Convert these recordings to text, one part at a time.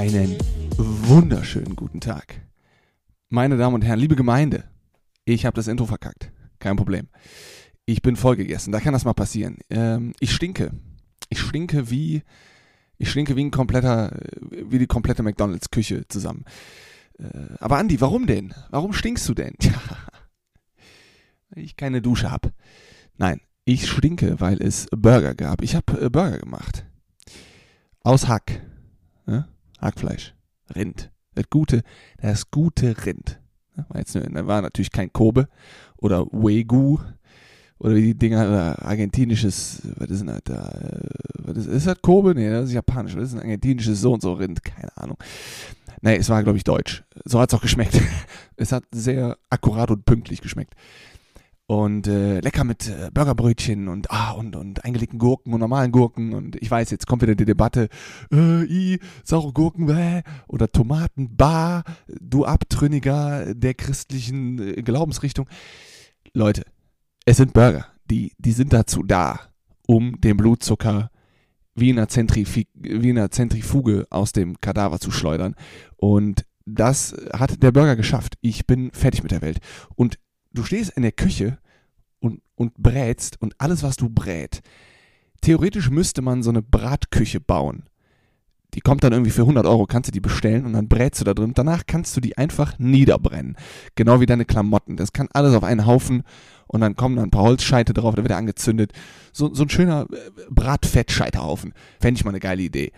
Einen wunderschönen guten Tag. Meine Damen und Herren, liebe Gemeinde, ich habe das Intro verkackt. Kein Problem. Ich bin vollgegessen. Da kann das mal passieren. Ähm, ich stinke. Ich stinke wie. Ich stinke wie ein kompletter, wie die komplette McDonalds-Küche zusammen. Äh, aber Andi, warum denn? Warum stinkst du denn? Tja, weil ich keine Dusche habe. Nein, ich stinke, weil es Burger gab. Ich habe äh, Burger gemacht. Aus Hack. Ne? Hackfleisch. Rind. Das gute, das gute Rind. War, jetzt, war natürlich kein Kobe oder Wegu oder wie die Dinger, oder argentinisches, was ist denn das da? Äh, was ist, ist das Kobe? Nee, das ist japanisch. Was ist ein argentinisches so und so Rind? Keine Ahnung. Nee, es war, glaube ich, deutsch. So hat es auch geschmeckt. es hat sehr akkurat und pünktlich geschmeckt. Und äh, lecker mit äh, Burgerbrötchen und, ah, und, und eingelegten Gurken und normalen Gurken. Und ich weiß, jetzt kommt wieder die Debatte, äh, i, saure Gurken, bäh, oder Tomaten, bah, du Abtrünniger der christlichen äh, Glaubensrichtung. Leute, es sind Burger. Die, die sind dazu da, um den Blutzucker wie in, einer wie in einer Zentrifuge aus dem Kadaver zu schleudern. Und das hat der Burger geschafft. Ich bin fertig mit der Welt. Und du stehst in der Küche und, und brätst und alles, was du brät. Theoretisch müsste man so eine Bratküche bauen. Die kommt dann irgendwie für 100 Euro, kannst du die bestellen und dann brätst du da drin. Danach kannst du die einfach niederbrennen. Genau wie deine Klamotten. Das kann alles auf einen Haufen und dann kommen da ein paar Holzscheite drauf, da wird er angezündet. So, so ein schöner äh, Bratfettscheiterhaufen. Fände ich mal eine geile Idee.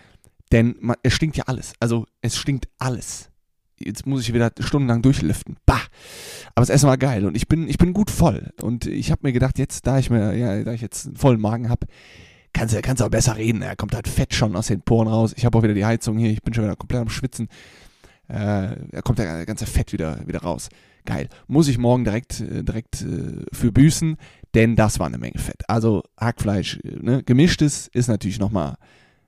Denn man, es stinkt ja alles. Also es stinkt alles jetzt muss ich wieder stundenlang durchlüften. Bah! Aber das Essen war geil und ich bin, ich bin gut voll. Und ich habe mir gedacht, jetzt, da ich mir, ja, da ich jetzt einen vollen Magen habe, kannst du kannst auch besser reden. Da kommt halt Fett schon aus den Poren raus. Ich habe auch wieder die Heizung hier, ich bin schon wieder komplett am Schwitzen. Äh, da kommt der ganze Fett wieder, wieder raus. Geil. Muss ich morgen direkt, äh, direkt äh, für büßen, denn das war eine Menge Fett. Also Hackfleisch, äh, ne? gemischtes ist natürlich nochmal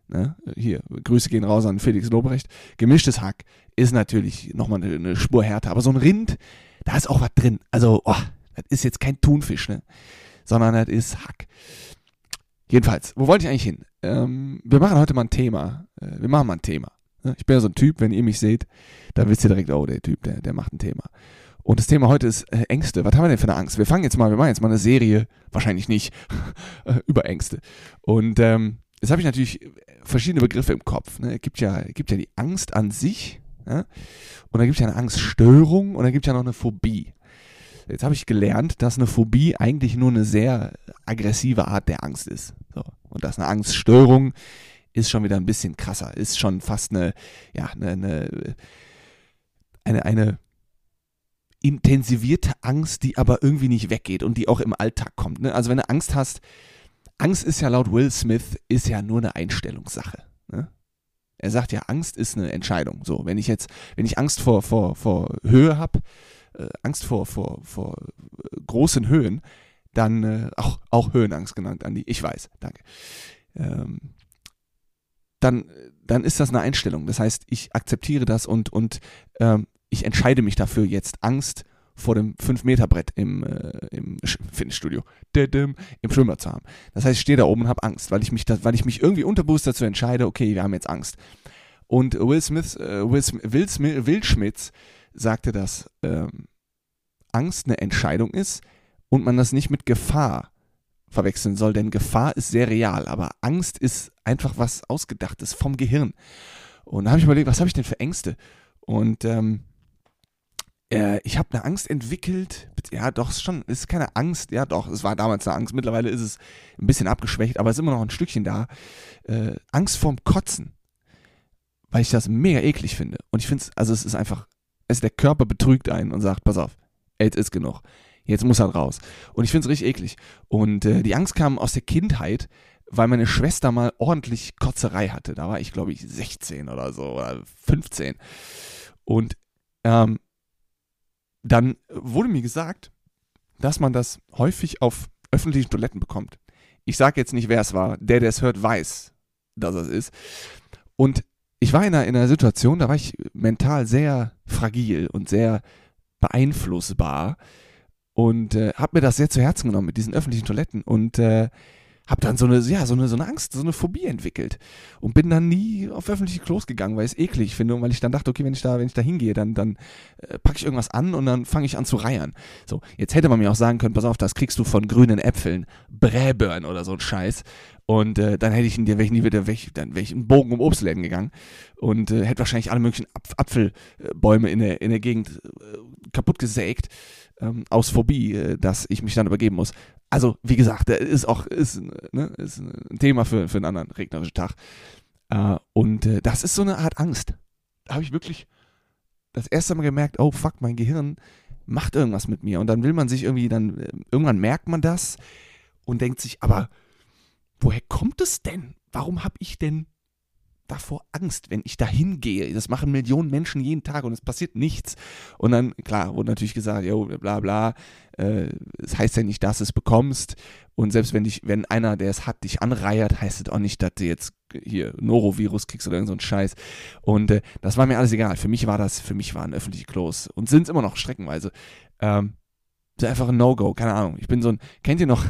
Ne? Hier, Grüße gehen raus an Felix Lobrecht. Gemischtes Hack ist natürlich nochmal eine, eine Spur härter. Aber so ein Rind, da ist auch was drin. Also, oh, das ist jetzt kein Thunfisch, ne? Sondern das ist Hack. Jedenfalls, wo wollte ich eigentlich hin? Ähm, wir machen heute mal ein Thema. Äh, wir machen mal ein Thema. Ne? Ich bin ja so ein Typ, wenn ihr mich seht, dann wisst ihr direkt, oh, der Typ, der, der macht ein Thema. Und das Thema heute ist äh, Ängste. Was haben wir denn für eine Angst? Wir fangen jetzt mal, wir machen jetzt mal eine Serie, wahrscheinlich nicht, über Ängste. Und ähm, Jetzt habe ich natürlich verschiedene Begriffe im Kopf. Ne? Es gibt ja, gibt ja die Angst an sich ja? und dann gibt es ja eine Angststörung und dann gibt es ja noch eine Phobie. Jetzt habe ich gelernt, dass eine Phobie eigentlich nur eine sehr aggressive Art der Angst ist. So. Und dass eine Angststörung ist schon wieder ein bisschen krasser, ist schon fast eine, ja, eine, eine, eine, eine intensivierte Angst, die aber irgendwie nicht weggeht und die auch im Alltag kommt. Ne? Also wenn du Angst hast, Angst ist ja laut Will Smith, ist ja nur eine Einstellungssache. Ne? Er sagt ja, Angst ist eine Entscheidung. So, wenn ich jetzt, wenn ich Angst vor, vor, vor Höhe habe, äh, Angst vor, vor, vor äh, großen Höhen, dann äh, auch, auch Höhenangst genannt, Andi. Ich weiß, danke. Ähm, dann, dann ist das eine Einstellung. Das heißt, ich akzeptiere das und, und ähm, ich entscheide mich dafür, jetzt Angst vor dem 5-Meter-Brett im, äh, im Fitnessstudio, im Schwimmbad zu haben. Das heißt, ich stehe da oben und habe Angst, weil ich, mich da, weil ich mich irgendwie unterbewusst dazu entscheide, okay, wir haben jetzt Angst. Und Will Smith, äh, Will, Will, Smith, Will Schmitz sagte, dass ähm, Angst eine Entscheidung ist und man das nicht mit Gefahr verwechseln soll, denn Gefahr ist sehr real, aber Angst ist einfach was Ausgedachtes vom Gehirn. Und da habe ich überlegt, was habe ich denn für Ängste? Und ähm, äh, ich habe eine Angst entwickelt. Ja, doch, ist schon, ist keine Angst. Ja, doch, es war damals eine Angst. Mittlerweile ist es ein bisschen abgeschwächt, aber es ist immer noch ein Stückchen da. Äh, Angst vorm Kotzen. Weil ich das mega eklig finde. Und ich finde es, also es ist einfach, es der Körper betrügt einen und sagt, pass auf, jetzt ist genug. Jetzt muss er raus. Und ich finde es richtig eklig. Und äh, die Angst kam aus der Kindheit, weil meine Schwester mal ordentlich Kotzerei hatte. Da war ich, glaube ich, 16 oder so, oder 15. Und ähm, dann wurde mir gesagt, dass man das häufig auf öffentlichen Toiletten bekommt. Ich sage jetzt nicht, wer es war. Der, der es hört, weiß, dass es ist. Und ich war in einer, in einer Situation, da war ich mental sehr fragil und sehr beeinflussbar und äh, habe mir das sehr zu Herzen genommen mit diesen öffentlichen Toiletten und äh, habe dann so eine, ja, so eine, so eine Angst, so eine Phobie entwickelt und bin dann nie auf öffentliche Klos gegangen, weil ich es eklig finde und weil ich dann dachte, okay, wenn ich da, wenn ich da hingehe, dann, dann äh, packe ich irgendwas an und dann fange ich an zu reiern. So, jetzt hätte man mir auch sagen können, pass auf, das kriegst du von grünen Äpfeln, Bräbörn oder so ein Scheiß. Und äh, dann hätte ich in dir, ich wieder, weg, dann wäre einen Bogen um Obstläden gegangen und äh, hätte wahrscheinlich alle möglichen Apf Apfelbäume in der, in der Gegend äh, kaputt gesägt ähm, aus Phobie, äh, dass ich mich dann übergeben muss. Also, wie gesagt, ist auch ist, ne, ist ein Thema für, für einen anderen regnerischen Tag. Äh, und äh, das ist so eine Art Angst. Da habe ich wirklich das erste Mal gemerkt, oh fuck, mein Gehirn macht irgendwas mit mir. Und dann will man sich irgendwie, dann äh, irgendwann merkt man das und denkt sich, aber woher kommt es denn? Warum habe ich denn davor Angst, wenn ich da hingehe? Das machen Millionen Menschen jeden Tag und es passiert nichts. Und dann, klar, wurde natürlich gesagt, jo, bla bla, äh, das heißt ja nicht, dass du es bekommst. Und selbst wenn dich, wenn einer, der es hat, dich anreiert, heißt es auch nicht, dass du jetzt hier Norovirus kriegst oder irgend so Scheiß. Und äh, das war mir alles egal. Für mich war das, für mich waren öffentliche Klos und sind es immer noch streckenweise. Ähm, das ist einfach ein No-Go, keine Ahnung. Ich bin so ein, kennt ihr noch,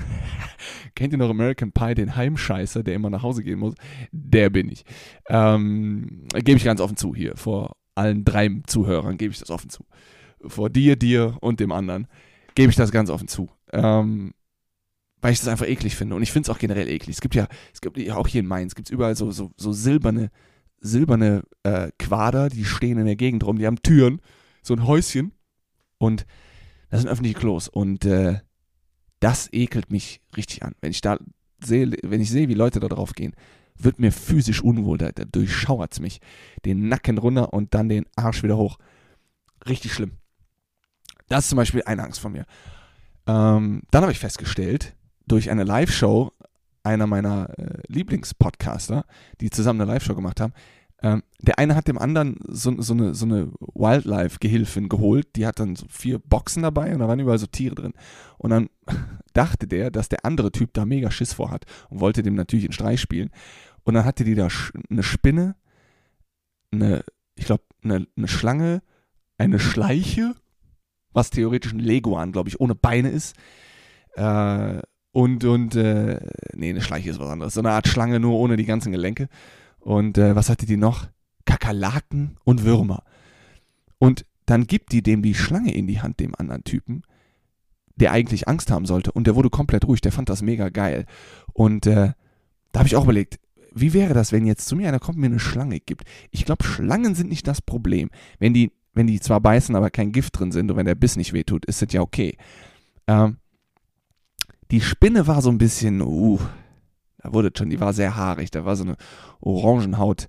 kennt ihr noch American Pie, den Heimscheißer, der immer nach Hause gehen muss? Der bin ich. Ähm, gebe ich ganz offen zu hier, vor allen drei Zuhörern gebe ich das offen zu. Vor dir, dir und dem anderen gebe ich das ganz offen zu. Ähm, weil ich das einfach eklig finde. Und ich finde es auch generell eklig. Es gibt ja, es gibt ja auch hier in Mainz, gibt es überall so, so, so silberne, silberne äh, Quader, die stehen in der Gegend rum, die haben Türen, so ein Häuschen. Und das sind öffentliche Klos und äh, das ekelt mich richtig an. Wenn ich da sehe, wenn ich sehe, wie Leute da drauf gehen, wird mir physisch unwohl. Da, durchschauert es mich. Den Nacken runter und dann den Arsch wieder hoch. Richtig schlimm. Das ist zum Beispiel eine Angst von mir. Ähm, dann habe ich festgestellt, durch eine Live-Show einer meiner äh, Lieblingspodcaster, die zusammen eine Live-Show gemacht haben, ähm, der eine hat dem anderen so, so eine, so eine Wildlife-Gehilfin geholt, die hat dann so vier Boxen dabei und da waren überall so Tiere drin. Und dann dachte der, dass der andere Typ da mega Schiss vor hat und wollte dem natürlich einen Streich spielen. Und dann hatte die da eine Spinne, eine, ich glaube, eine, eine Schlange, eine Schleiche, was theoretisch ein Leguan, glaube ich, ohne Beine ist. Äh, und, und, äh, nee, eine Schleiche ist was anderes. So eine Art Schlange, nur ohne die ganzen Gelenke. Und äh, was hatte die noch? Kakerlaken und Würmer. Und dann gibt die dem die Schlange in die Hand, dem anderen Typen, der eigentlich Angst haben sollte. Und der wurde komplett ruhig, der fand das mega geil. Und äh, da habe ich auch überlegt, wie wäre das, wenn jetzt zu mir einer kommt und mir eine Schlange gibt? Ich glaube, Schlangen sind nicht das Problem. Wenn die, wenn die zwar beißen, aber kein Gift drin sind und wenn der Biss nicht wehtut, ist das ja okay. Ähm, die Spinne war so ein bisschen, uh, da wurde schon, die war sehr haarig, da war so eine Orangenhaut,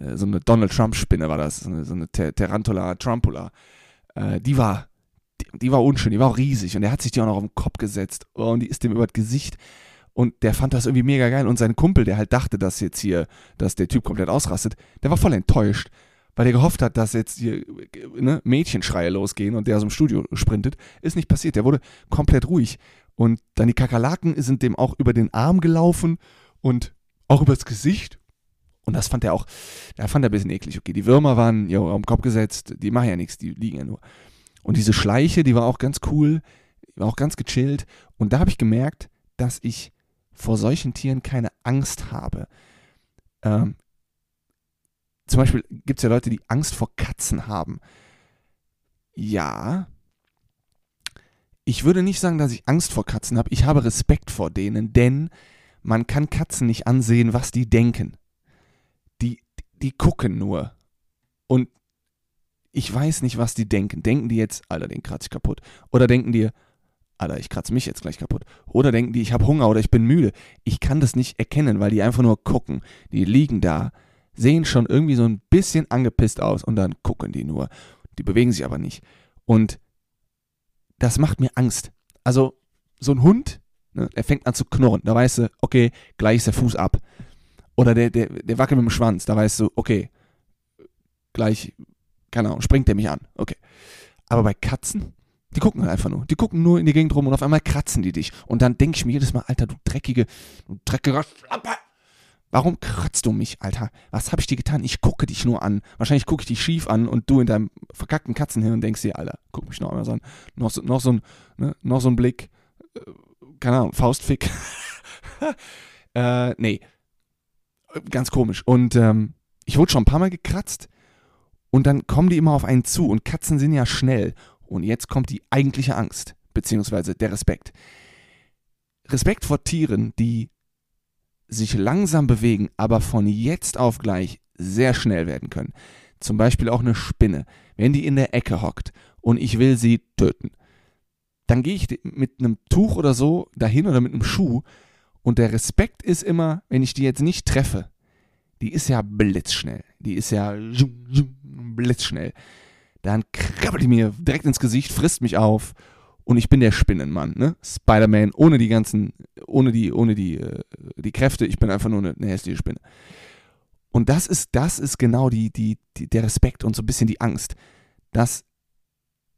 äh, so eine Donald Trump-Spinne war das, so eine, so eine Tarantula Trumpula. Äh, die war, die, war unschön, die war auch riesig und er hat sich die auch noch auf den Kopf gesetzt oh, und die ist dem über das Gesicht und der fand das irgendwie mega geil und sein Kumpel, der halt dachte, dass jetzt hier, dass der Typ komplett ausrastet, der war voll enttäuscht, weil er gehofft hat, dass jetzt hier ne, Mädchenschreie losgehen und der aus dem Studio sprintet. Ist nicht passiert, der wurde komplett ruhig und dann die Kakerlaken sind dem auch über den Arm gelaufen und auch übers Gesicht. Und das fand er auch, da fand er ein bisschen eklig. Okay, die Würmer waren ja den Kopf gesetzt, die machen ja nichts, die liegen ja nur. Und diese Schleiche, die war auch ganz cool, war auch ganz gechillt. Und da habe ich gemerkt, dass ich vor solchen Tieren keine Angst habe. Ähm, zum Beispiel gibt es ja Leute, die Angst vor Katzen haben. Ja, ich würde nicht sagen, dass ich Angst vor Katzen habe. Ich habe Respekt vor denen, denn man kann Katzen nicht ansehen, was die denken. Die, die gucken nur. Und ich weiß nicht, was die denken. Denken die jetzt, Alter, den kratze ich kaputt? Oder denken die, Alter, ich kratze mich jetzt gleich kaputt? Oder denken die, ich habe Hunger oder ich bin müde? Ich kann das nicht erkennen, weil die einfach nur gucken. Die liegen da, sehen schon irgendwie so ein bisschen angepisst aus und dann gucken die nur. Die bewegen sich aber nicht. Und das macht mir Angst. Also, so ein Hund, ne, der fängt an zu knurren. Da weißt du, okay, gleich ist der Fuß ab. Oder der, der, der wackelt mit dem Schwanz. Da weißt du, okay, gleich, keine Ahnung, springt der mich an. Okay. Aber bei Katzen, die gucken halt einfach nur. Die gucken nur in die Gegend rum und auf einmal kratzen die dich. Und dann denke ich mir jedes Mal, Alter, du dreckige, du dreckiger Schlampe. Warum kratzt du mich, Alter? Was habe ich dir getan? Ich gucke dich nur an. Wahrscheinlich gucke ich dich schief an und du in deinem verkackten Katzenhirn denkst dir, Alter, guck mich noch einmal so an. Noch so, noch so, ein, ne, noch so ein Blick, äh, keine Ahnung, Faustfick. äh, nee. Ganz komisch. Und ähm, ich wurde schon ein paar Mal gekratzt und dann kommen die immer auf einen zu und Katzen sind ja schnell. Und jetzt kommt die eigentliche Angst, beziehungsweise der Respekt. Respekt vor Tieren, die sich langsam bewegen, aber von jetzt auf gleich sehr schnell werden können. Zum Beispiel auch eine Spinne. Wenn die in der Ecke hockt und ich will sie töten, dann gehe ich mit einem Tuch oder so dahin oder mit einem Schuh und der Respekt ist immer, wenn ich die jetzt nicht treffe, die ist ja blitzschnell. Die ist ja blitzschnell. Dann krabbelt die mir direkt ins Gesicht, frisst mich auf und ich bin der Spinnenmann, ne? Spider-Man ohne die ganzen, ohne die, ohne die, äh, die Kräfte. Ich bin einfach nur eine, eine hässliche Spinne. Und das ist, das ist genau die, die, die, der Respekt und so ein bisschen die Angst, dass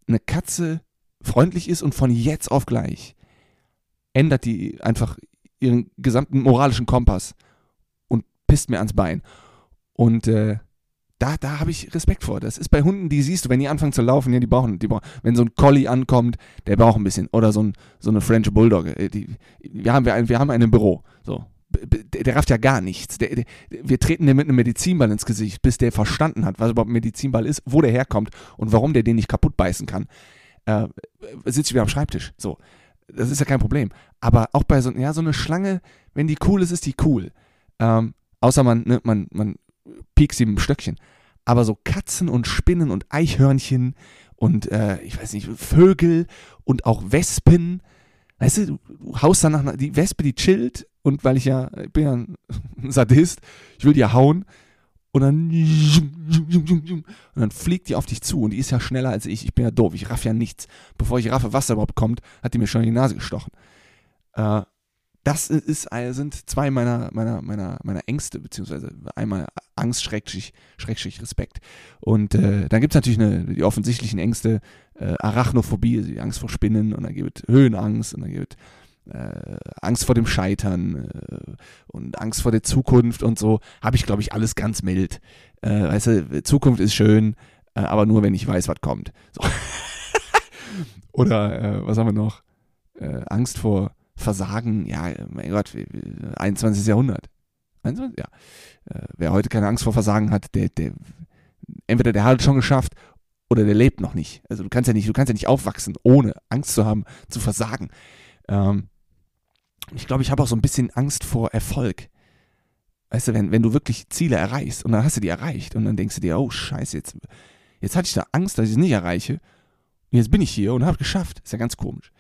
eine Katze freundlich ist und von jetzt auf gleich ändert die einfach ihren gesamten moralischen Kompass und pisst mir ans Bein. Und äh, da, da habe ich Respekt vor. Das ist bei Hunden, die siehst du, wenn die anfangen zu laufen, ja, die brauchen, die brauchen, wenn so ein Collie ankommt, der braucht ein bisschen. Oder so, ein, so eine French Bulldog. Äh, die, wir, haben, wir, wir haben einen im Büro. So. Der, der rafft ja gar nichts. Der, der, wir treten dem mit einem Medizinball ins Gesicht, bis der verstanden hat, was überhaupt ein Medizinball ist, wo der herkommt und warum der den nicht kaputt beißen kann. Äh, sitzt wieder am Schreibtisch. So. Das ist ja kein Problem. Aber auch bei so, ja, so eine Schlange, wenn die cool ist, ist die cool. Ähm, außer man, ne, man, man piekst sie mit dem Stöckchen. Aber so Katzen und Spinnen und Eichhörnchen und äh, ich weiß nicht, Vögel und auch Wespen. Weißt du, du haust dann nach die Wespe, die chillt und weil ich ja, ich bin ja ein Sadist, ich will die ja hauen und dann und dann fliegt die auf dich zu und die ist ja schneller als ich. Ich bin ja doof, ich raff ja nichts. Bevor ich raffe, was da überhaupt kommt, hat die mir schon in die Nase gestochen. Äh, das ist, äh, sind zwei meiner, meiner, meiner, meiner Ängste, beziehungsweise einmal Angst, Schrägstrich, Schrägstrich Respekt. Und äh, dann gibt es natürlich eine, die offensichtlichen Ängste, äh, Arachnophobie, also die Angst vor Spinnen, und dann gibt es Höhenangst, und dann gibt es äh, Angst vor dem Scheitern äh, und Angst vor der Zukunft und so. Habe ich, glaube ich, alles ganz mild. Äh, weißt du, Zukunft ist schön, aber nur, wenn ich weiß, was kommt. So. Oder was haben wir noch? Angst vor Versagen, ja, mein Gott, 21. Jahrhundert. 21? Ja. Äh, wer heute keine Angst vor Versagen hat, der, der, entweder der hat es schon geschafft oder der lebt noch nicht. Also du kannst ja nicht, du kannst ja nicht aufwachsen, ohne Angst zu haben, zu versagen. Ähm, ich glaube, ich habe auch so ein bisschen Angst vor Erfolg. Weißt du, wenn, wenn du wirklich Ziele erreichst und dann hast du die erreicht und dann denkst du dir, oh Scheiße, jetzt, jetzt hatte ich da Angst, dass ich es nicht erreiche. Und jetzt bin ich hier und habe geschafft. Ist ja ganz komisch.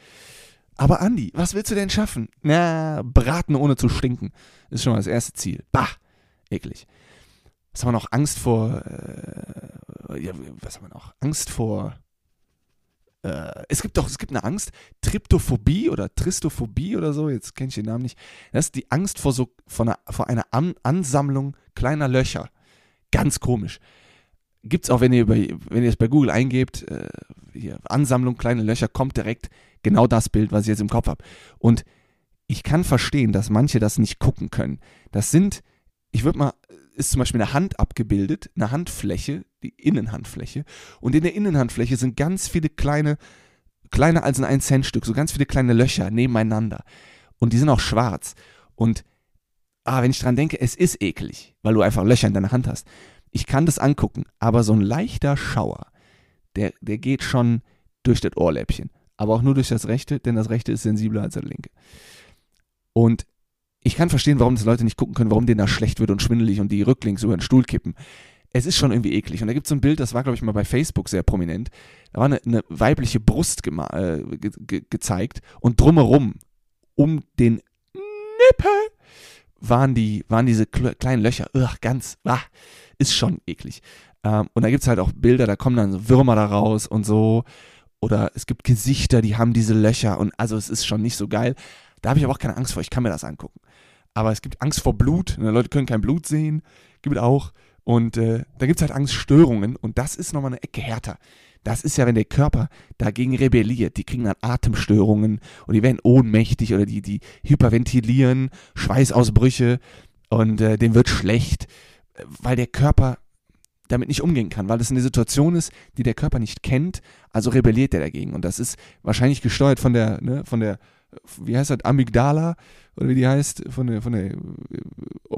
Aber Andi, was willst du denn schaffen? Na, braten ohne zu stinken. Ist schon mal das erste Ziel. Bah, eklig. Was haben wir noch? Angst vor, äh, ja, was haben wir noch? Angst vor, äh, es gibt doch, es gibt eine Angst, Tryptophobie oder Tristophobie oder so, jetzt kenne ich den Namen nicht. Das ist die Angst vor so, vor einer, vor einer An Ansammlung kleiner Löcher. Ganz komisch. Gibt es auch, wenn ihr, bei, wenn ihr es bei Google eingebt, äh, hier, Ansammlung kleine Löcher, kommt direkt genau das Bild, was ich jetzt im Kopf habe. Und ich kann verstehen, dass manche das nicht gucken können. Das sind, ich würde mal, ist zum Beispiel eine Hand abgebildet, eine Handfläche, die Innenhandfläche. Und in der Innenhandfläche sind ganz viele kleine, kleiner als ein 1-Cent-Stück, so ganz viele kleine Löcher nebeneinander. Und die sind auch schwarz. Und ah, wenn ich dran denke, es ist eklig, weil du einfach Löcher in deiner Hand hast. Ich kann das angucken, aber so ein leichter Schauer, der, der geht schon durch das Ohrläppchen aber auch nur durch das Rechte, denn das Rechte ist sensibler als das Linke. Und ich kann verstehen, warum das Leute nicht gucken können, warum denen da schlecht wird und schwindelig und die rücklings über den Stuhl kippen. Es ist schon irgendwie eklig. Und da gibt es so ein Bild, das war, glaube ich, mal bei Facebook sehr prominent. Da war eine, eine weibliche Brust äh, ge ge gezeigt und drumherum, um den Nippel, waren, die, waren diese kleinen Löcher. Ugh, ganz, ah, ist schon eklig. Ähm, und da gibt es halt auch Bilder, da kommen dann so Würmer da raus und so oder es gibt Gesichter, die haben diese Löcher und also es ist schon nicht so geil. Da habe ich aber auch keine Angst vor, ich kann mir das angucken. Aber es gibt Angst vor Blut, ne? Leute können kein Blut sehen, gibt es auch. Und äh, da gibt es halt Angststörungen und das ist nochmal eine Ecke härter. Das ist ja, wenn der Körper dagegen rebelliert. Die kriegen dann Atemstörungen und die werden ohnmächtig oder die, die hyperventilieren, Schweißausbrüche und äh, dem wird schlecht, weil der Körper damit nicht umgehen kann, weil das eine Situation ist, die der Körper nicht kennt, also rebelliert er dagegen. Und das ist wahrscheinlich gesteuert von der, ne, von der wie heißt das, Amygdala, oder wie die heißt, von der, von der äh,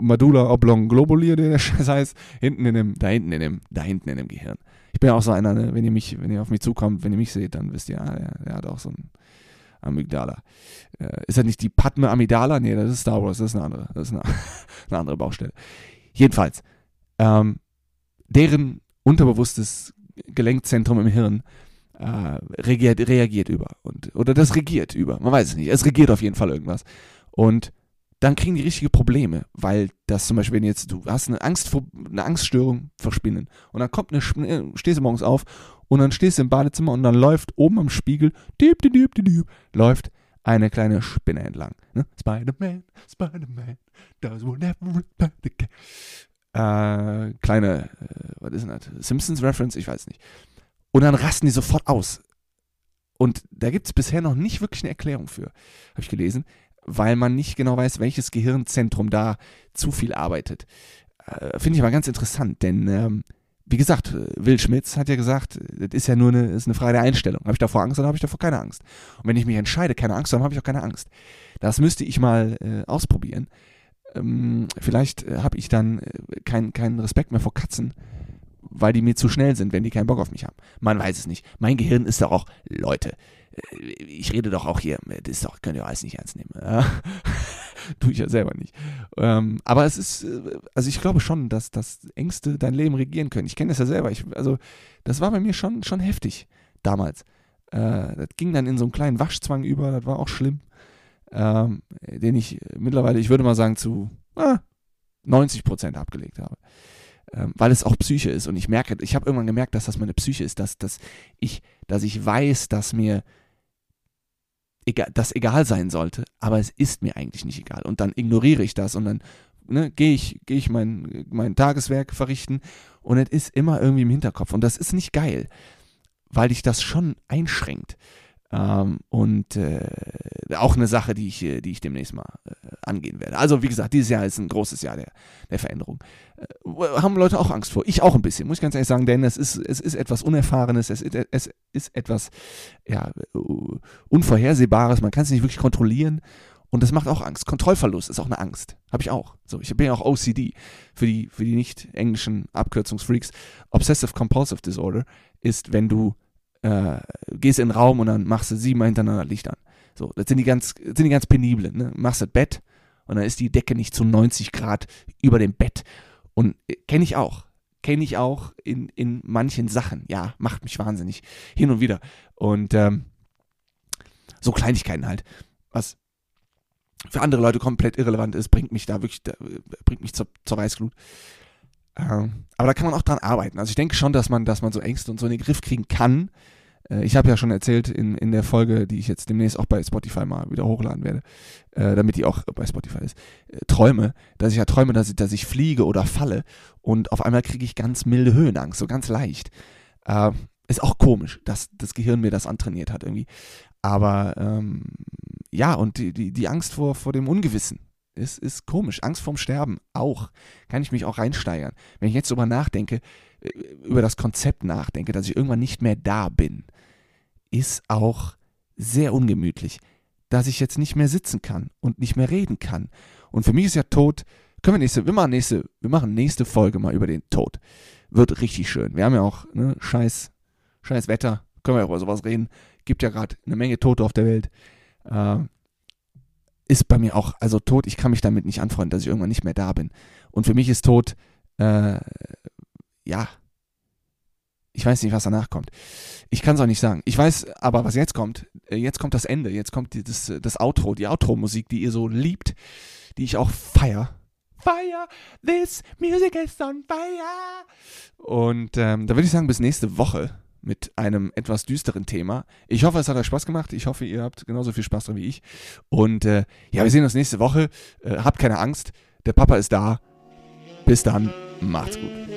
Medulla oblong globuli, oder der Scheiß heißt, hinten in dem, da hinten in dem, da hinten in dem Gehirn. Ich bin ja auch so einer, ne? wenn ihr mich, wenn ihr auf mich zukommt, wenn ihr mich seht, dann wisst ihr, ah, der, der hat auch so ein Amygdala. Äh, ist das nicht die Padme Amygdala? Nee, das ist Star Wars, das ist eine andere, das ist eine, eine andere Baustelle. Jedenfalls, ähm, deren unterbewusstes Gelenkzentrum im Hirn äh, reagiert, reagiert über. Und, oder das regiert über. Man weiß es nicht. Es regiert auf jeden Fall irgendwas. Und dann kriegen die richtige Probleme, weil das zum Beispiel, wenn jetzt du hast eine Angst eine Angststörung vor Spinnen und dann kommt eine, äh, stehst du morgens auf und dann stehst du im Badezimmer und dann läuft oben am Spiegel, diep, diep, diep, diep, läuft eine kleine Spinne entlang. Ne? Spider-Man, Spider-Man, does whatever äh, kleine, äh, was ist denn das? Simpsons Reference? Ich weiß nicht. Und dann rasten die sofort aus. Und da gibt es bisher noch nicht wirklich eine Erklärung für, habe ich gelesen, weil man nicht genau weiß, welches Gehirnzentrum da zu viel arbeitet. Äh, Finde ich aber ganz interessant, denn ähm, wie gesagt, Will Schmitz hat ja gesagt, das ist ja nur eine, ist eine Frage der Einstellung. Habe ich davor Angst oder habe ich davor keine Angst? Und wenn ich mich entscheide, keine Angst zu haben, habe ich auch keine Angst. Das müsste ich mal äh, ausprobieren. Ähm, vielleicht äh, habe ich dann äh, keinen kein Respekt mehr vor Katzen, weil die mir zu schnell sind, wenn die keinen Bock auf mich haben. Man weiß es nicht. Mein Gehirn ist doch auch, Leute, ich rede doch auch hier, das ist doch, könnt ihr alles nicht ernst nehmen. Ja? Tue ich ja selber nicht. Ähm, aber es ist, äh, also ich glaube schon, dass, dass Ängste dein Leben regieren können. Ich kenne das ja selber. Ich, also das war bei mir schon, schon heftig damals. Äh, das ging dann in so einen kleinen Waschzwang über, das war auch schlimm. Ähm, den ich mittlerweile, ich würde mal sagen, zu äh, 90 Prozent abgelegt habe. Ähm, weil es auch Psyche ist. Und ich merke, ich habe irgendwann gemerkt, dass das meine Psyche ist, dass, dass, ich, dass ich weiß, dass mir egal, das egal sein sollte, aber es ist mir eigentlich nicht egal. Und dann ignoriere ich das und dann ne, gehe ich, geh ich mein, mein Tageswerk verrichten und es ist immer irgendwie im Hinterkopf. Und das ist nicht geil, weil dich das schon einschränkt. Ähm, und äh, auch eine Sache, die ich, die ich demnächst mal äh, angehen werde. Also wie gesagt, dieses Jahr ist ein großes Jahr der, der Veränderung. Äh, haben Leute auch Angst vor? Ich auch ein bisschen, muss ich ganz ehrlich sagen, denn es ist, es ist etwas Unerfahrenes, es ist, es ist etwas ja, Unvorhersehbares, man kann es nicht wirklich kontrollieren. Und das macht auch Angst. Kontrollverlust ist auch eine Angst. Habe ich auch. So, ich bin ja auch OCD. Für die, für die nicht englischen Abkürzungsfreaks. Obsessive Compulsive Disorder ist, wenn du äh, gehst in den Raum und dann machst du siebenmal hintereinander Licht an. So, das sind die ganz, sind die ganz peniblen. Ne? Machst das Bett und dann ist die Decke nicht zu 90 Grad über dem Bett. Und äh, kenne ich auch. Kenne ich auch in, in manchen Sachen. Ja, macht mich wahnsinnig. Hin und wieder. Und ähm, so Kleinigkeiten halt. Was für andere Leute komplett irrelevant ist, bringt mich da wirklich, da, bringt mich zur, zur Weißglut. Ähm, aber da kann man auch dran arbeiten. Also ich denke schon, dass man, dass man so Ängste und so in den Griff kriegen kann. Äh, ich habe ja schon erzählt in, in der Folge, die ich jetzt demnächst auch bei Spotify mal wieder hochladen werde, äh, damit die auch bei Spotify ist, äh, träume, dass ich ja träume, dass ich, dass ich fliege oder falle und auf einmal kriege ich ganz milde Höhenangst, so ganz leicht. Äh, ist auch komisch, dass das Gehirn mir das antrainiert hat irgendwie. Aber ähm, ja, und die, die, die Angst vor, vor dem Ungewissen ist, ist komisch. Angst vorm Sterben auch. Kann ich mich auch reinsteigern. Wenn ich jetzt darüber nachdenke, äh, über das Konzept nachdenke, dass ich irgendwann nicht mehr da bin, ist auch sehr ungemütlich. Dass ich jetzt nicht mehr sitzen kann und nicht mehr reden kann. Und für mich ist ja Tod. Können wir nächste, wir machen nächste, wir machen nächste Folge mal über den Tod. Wird richtig schön. Wir haben ja auch ne, scheiß, scheiß Wetter. Können wir ja über sowas reden. Gibt ja gerade eine Menge Tote auf der Welt. Äh, ist bei mir auch, also Tod, ich kann mich damit nicht anfreunden, dass ich irgendwann nicht mehr da bin. Und für mich ist Tod, äh, ja, ich weiß nicht, was danach kommt. Ich kann es auch nicht sagen. Ich weiß aber, was jetzt kommt. Äh, jetzt kommt das Ende, jetzt kommt die, das, das Outro, die Outro-Musik, die ihr so liebt, die ich auch feier. Fire, this music is on fire. Und ähm, da würde ich sagen, bis nächste Woche mit einem etwas düsteren Thema. Ich hoffe, es hat euch Spaß gemacht. Ich hoffe, ihr habt genauso viel Spaß dran wie ich. Und äh, ja, wir sehen uns nächste Woche. Äh, habt keine Angst. Der Papa ist da. Bis dann. Macht's gut.